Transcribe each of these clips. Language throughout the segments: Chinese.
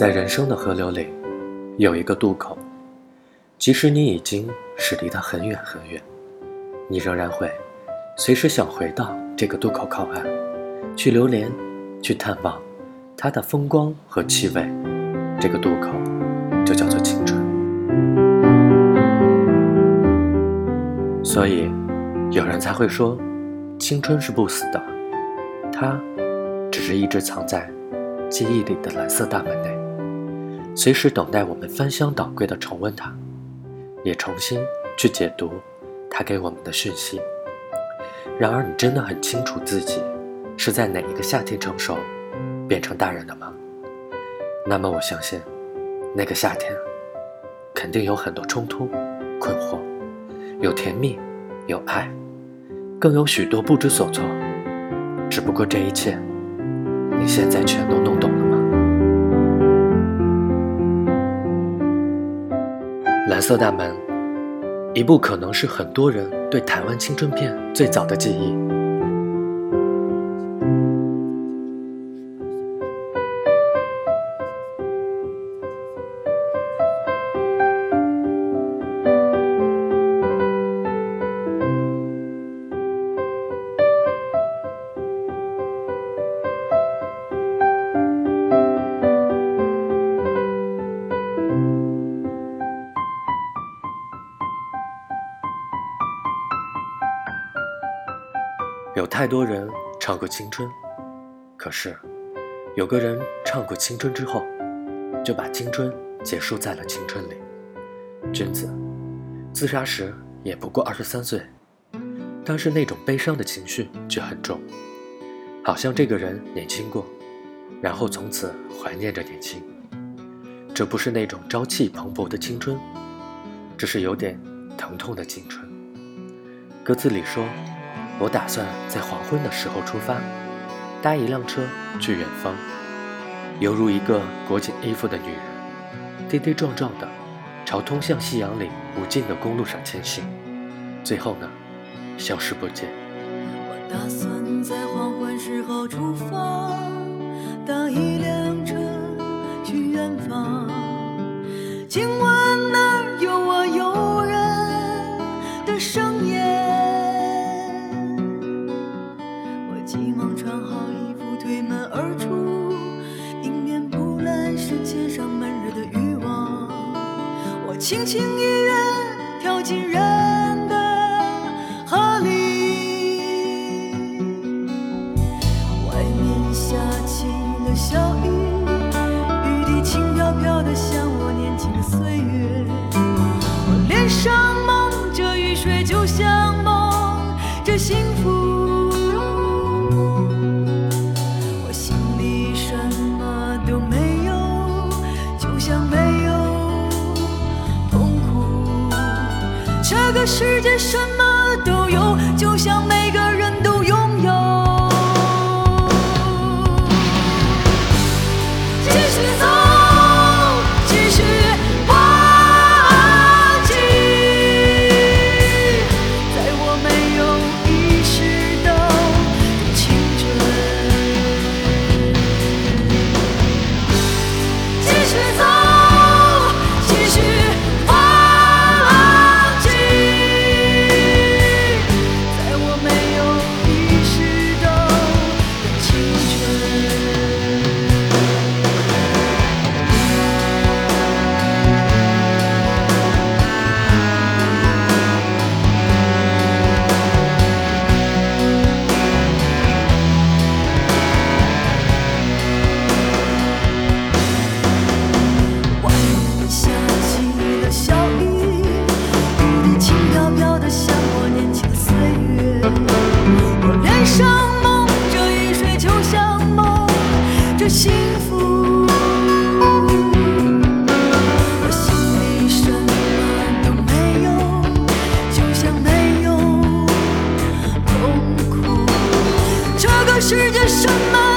在人生的河流里，有一个渡口，即使你已经是离它很远很远，你仍然会随时想回到这个渡口靠岸，去流连，去探望它的风光和气味。这个渡口就叫做青春。所以，有人才会说，青春是不死的，它只是一直藏在记忆里的蓝色大门内。随时等待我们翻箱倒柜的重温它，也重新去解读它给我们的讯息。然而，你真的很清楚自己是在哪一个夏天成熟，变成大人的吗？那么，我相信，那个夏天肯定有很多冲突、困惑，有甜蜜，有爱，更有许多不知所措。只不过，这一切，你现在全都弄懂蓝色大门，一部可能是很多人对台湾青春片最早的记忆。有太多人唱过青春，可是，有个人唱过青春之后，就把青春结束在了青春里。君子自杀时也不过二十三岁，但是那种悲伤的情绪却很重，好像这个人年轻过，然后从此怀念着年轻。这不是那种朝气蓬勃的青春，只是有点疼痛的青春。歌词里说。我打算在黄昏的时候出发，搭一辆车去远方，犹如一个裹紧衣服的女人，跌跌撞撞的朝通向夕阳里无尽的公路上前行，最后呢，消失不见。我打算在黄昏时候出发，搭一辆着雨水，就像蒙着幸福。这个世界什么都有，就像没世界什么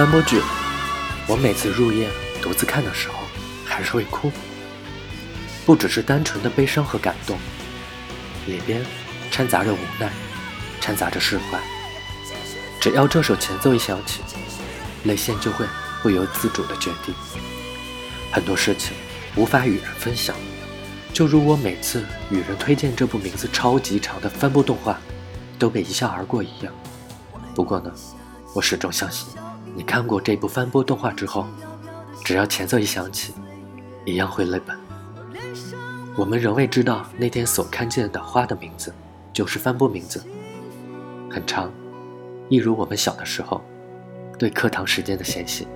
翻播剧，我每次入夜独自看的时候，还是会哭。不只是单纯的悲伤和感动，里边掺杂着无奈，掺杂着释怀。只要这首前奏一响起，泪腺就会不由自主的决定。很多事情无法与人分享，就如我每次与人推荐这部名字超级长的翻播动画，都被一笑而过一样。不过呢，我始终相信，你看过这部翻播动画之后，只要前奏一响起，一样会泪奔。我们仍未知道那天所看见的花的名字，就是翻播名字，很长，一如我们小的时候，对课堂时间的嫌隙。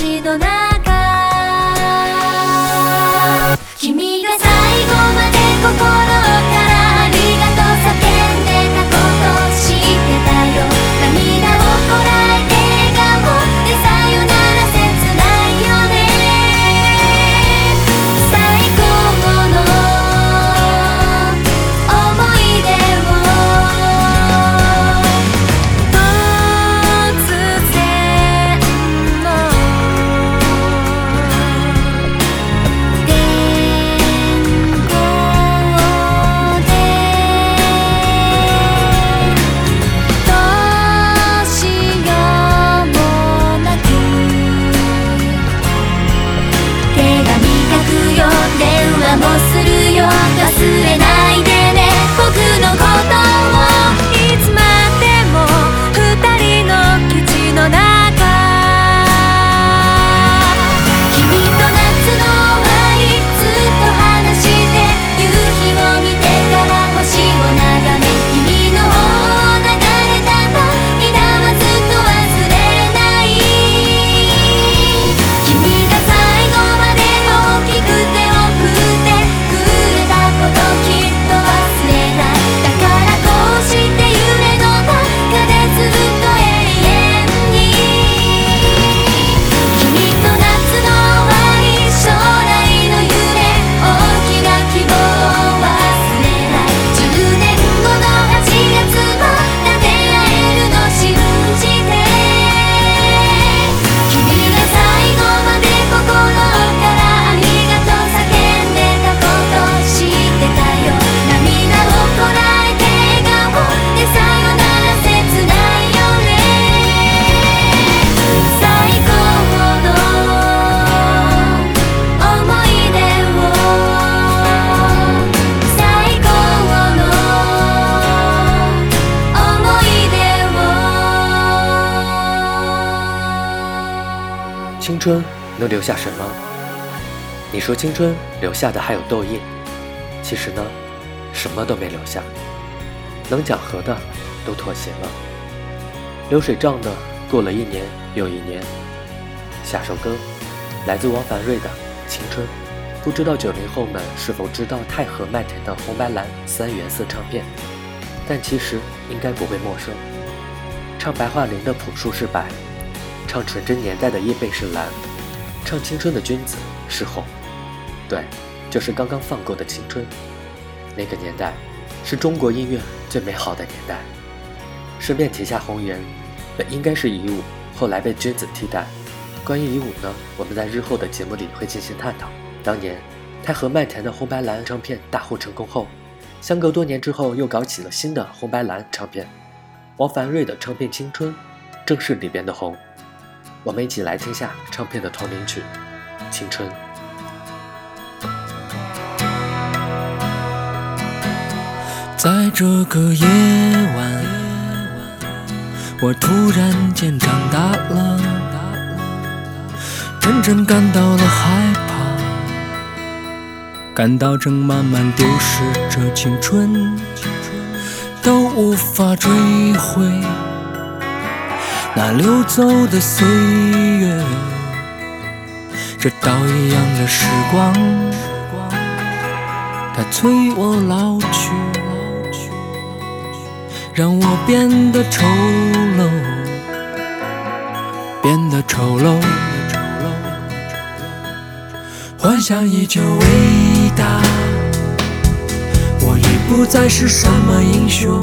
一度な春能留下什么？你说青春留下的还有痘印，其实呢，什么都没留下。能讲和的都妥协了，流水账的过了一年又一年。下首歌来自王凡瑞的《青春》，不知道九零后们是否知道太和麦田的红白蓝三原色唱片，但其实应该不会陌生。唱白桦林的朴树是白，唱纯真年代的叶蓓是蓝，唱青春的君子是红。对，就是刚刚放过的青春。那个年代，是中国音乐最美好的年代。顺便提下，红颜本应该是乙舞，后来被君子替代。关于乙舞呢，我们在日后的节目里会进行探讨。当年他和麦田的红白蓝唱片大获成功后，相隔多年之后又搞起了新的红白蓝唱片。王凡瑞的唱片《青春》正是里边的红。我们一起来听下唱片的同名曲《青春》。在这个夜晚，我突然间长大了，真正感到了害怕，感到正慢慢丢失着青春，都无法追回那流走的岁月，这刀一样的时光，它催我老去。让我变得丑陋，变得丑陋。幻想依旧伟大，我已不再是什么英雄，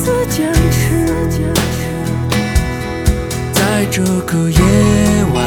拼死坚持。在这个夜晚，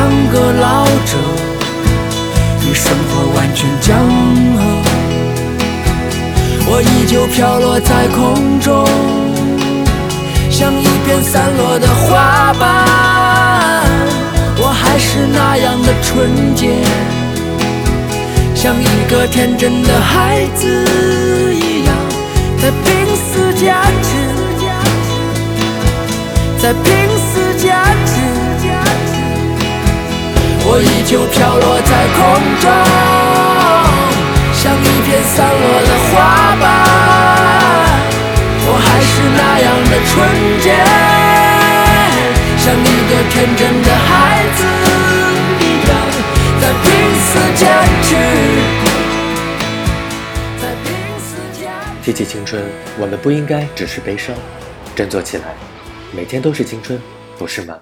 像个老者，与生活完全僵。我依旧飘落在空中，像一片散落的花瓣，我还是那样的纯洁。像一个天真的孩子一样，在拼死坚持，在拼我依旧飘落在空中，像一片散落的花瓣。我还是那样的纯洁，像一个天真的孩子一样，在拼死坚持。提起青春，我们不应该只是悲伤，振作起来，每天都是青春，不是吗？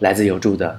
来自有助的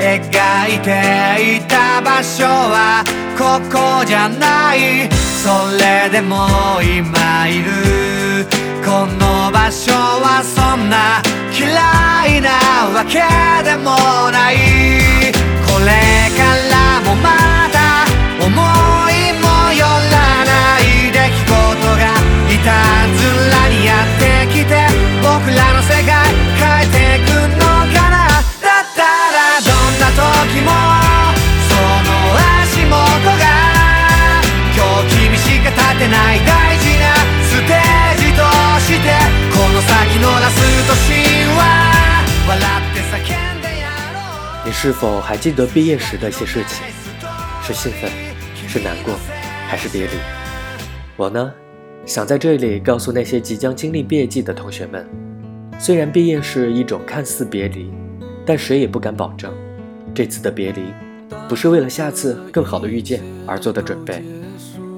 描いていた場所はここじゃないそれでも今いるこの場所はそんな嫌いなわけでもないこれからもまだ思いもよらない出来事がいたずらにやってきて僕らの世界你是否还记得毕业时的一些事情？是兴奋，是难过，还是别离？我呢，想在这里告诉那些即将经历毕业季的同学们，虽然毕业是一种看似别离，但谁也不敢保证，这次的别离，不是为了下次更好的遇见而做的准备。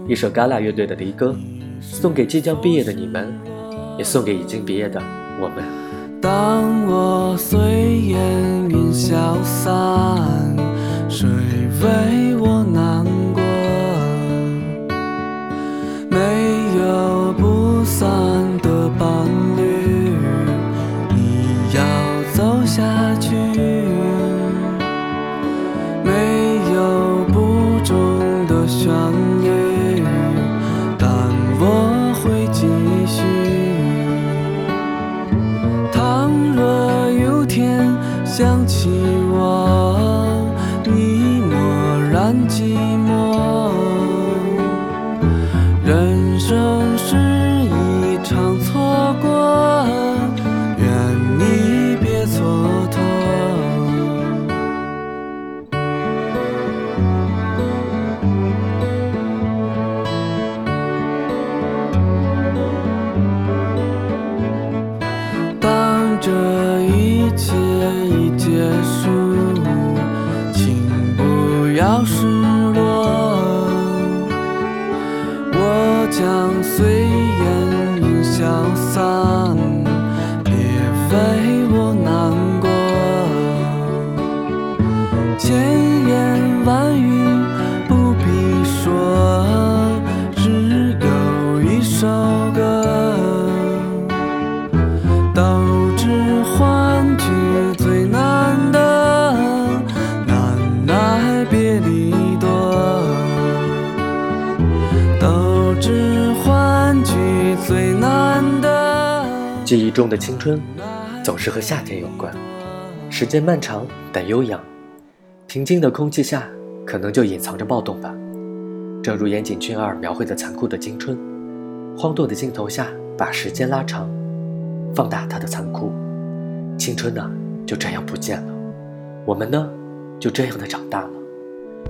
一首 Gala 乐队的离歌，送给即将毕业的你们，也送给已经毕业的我们。当我随烟云消散，谁为我难过？没有不散想起千言万语不必说，只有一首歌。斗志欢聚最难的，难耐别离多。斗志欢聚最难的。记忆中的青春，总是和夏天有关。时间漫长但悠扬，平静的空气下，可能就隐藏着暴动吧。正如岩井俊二描绘的残酷的青春，荒诞的镜头下，把时间拉长，放大它的残酷。青春呢，就这样不见了，我们呢，就这样的长大了。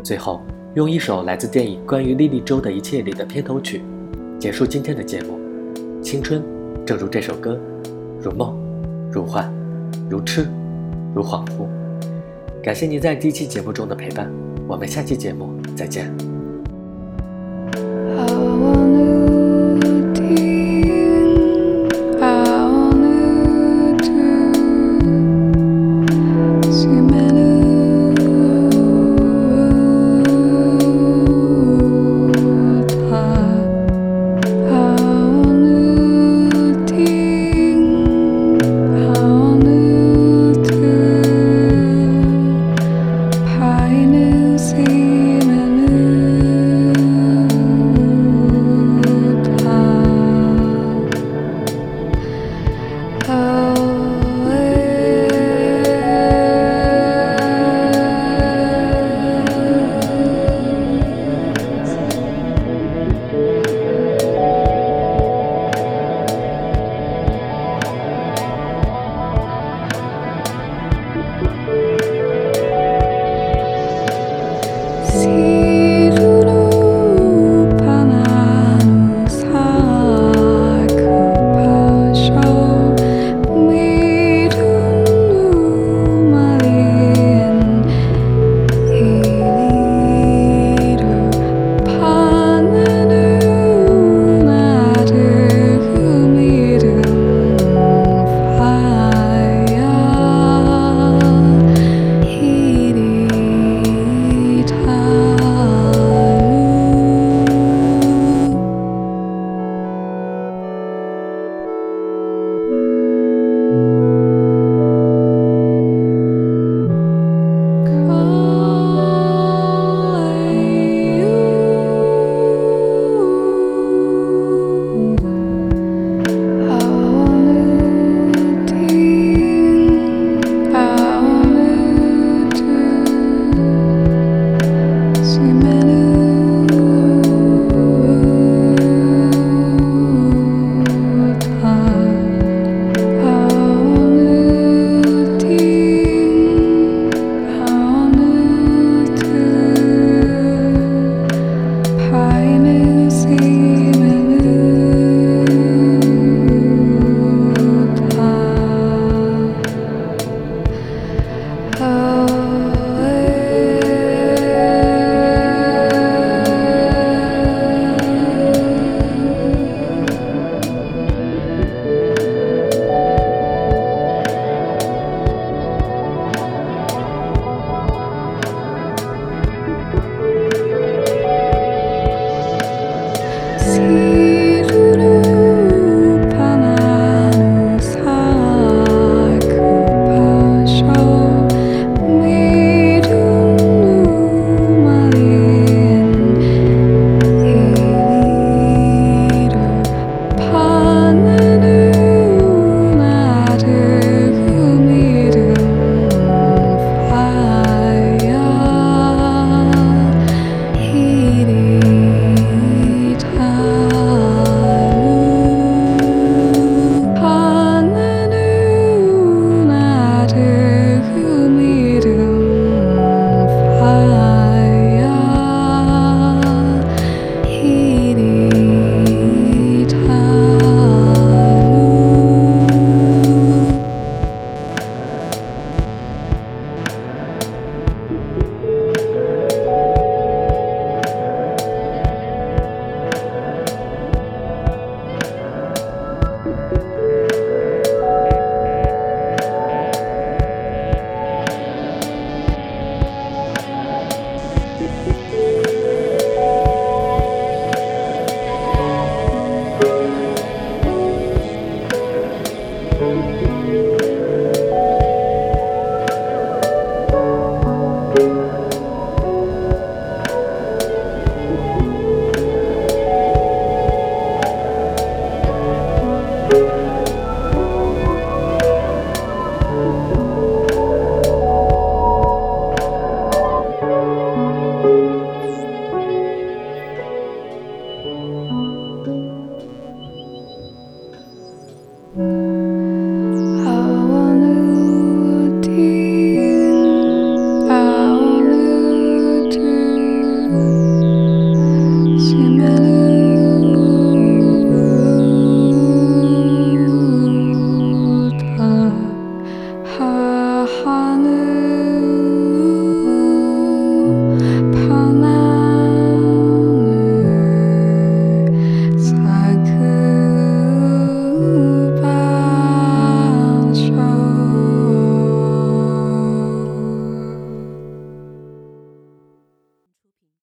最后，用一首来自电影《关于莉莉周的一切》里的片头曲，结束今天的节目。青春，正如这首歌，如梦，如幻，如痴，如恍惚。感谢您在第一期节目中的陪伴，我们下期节目再见。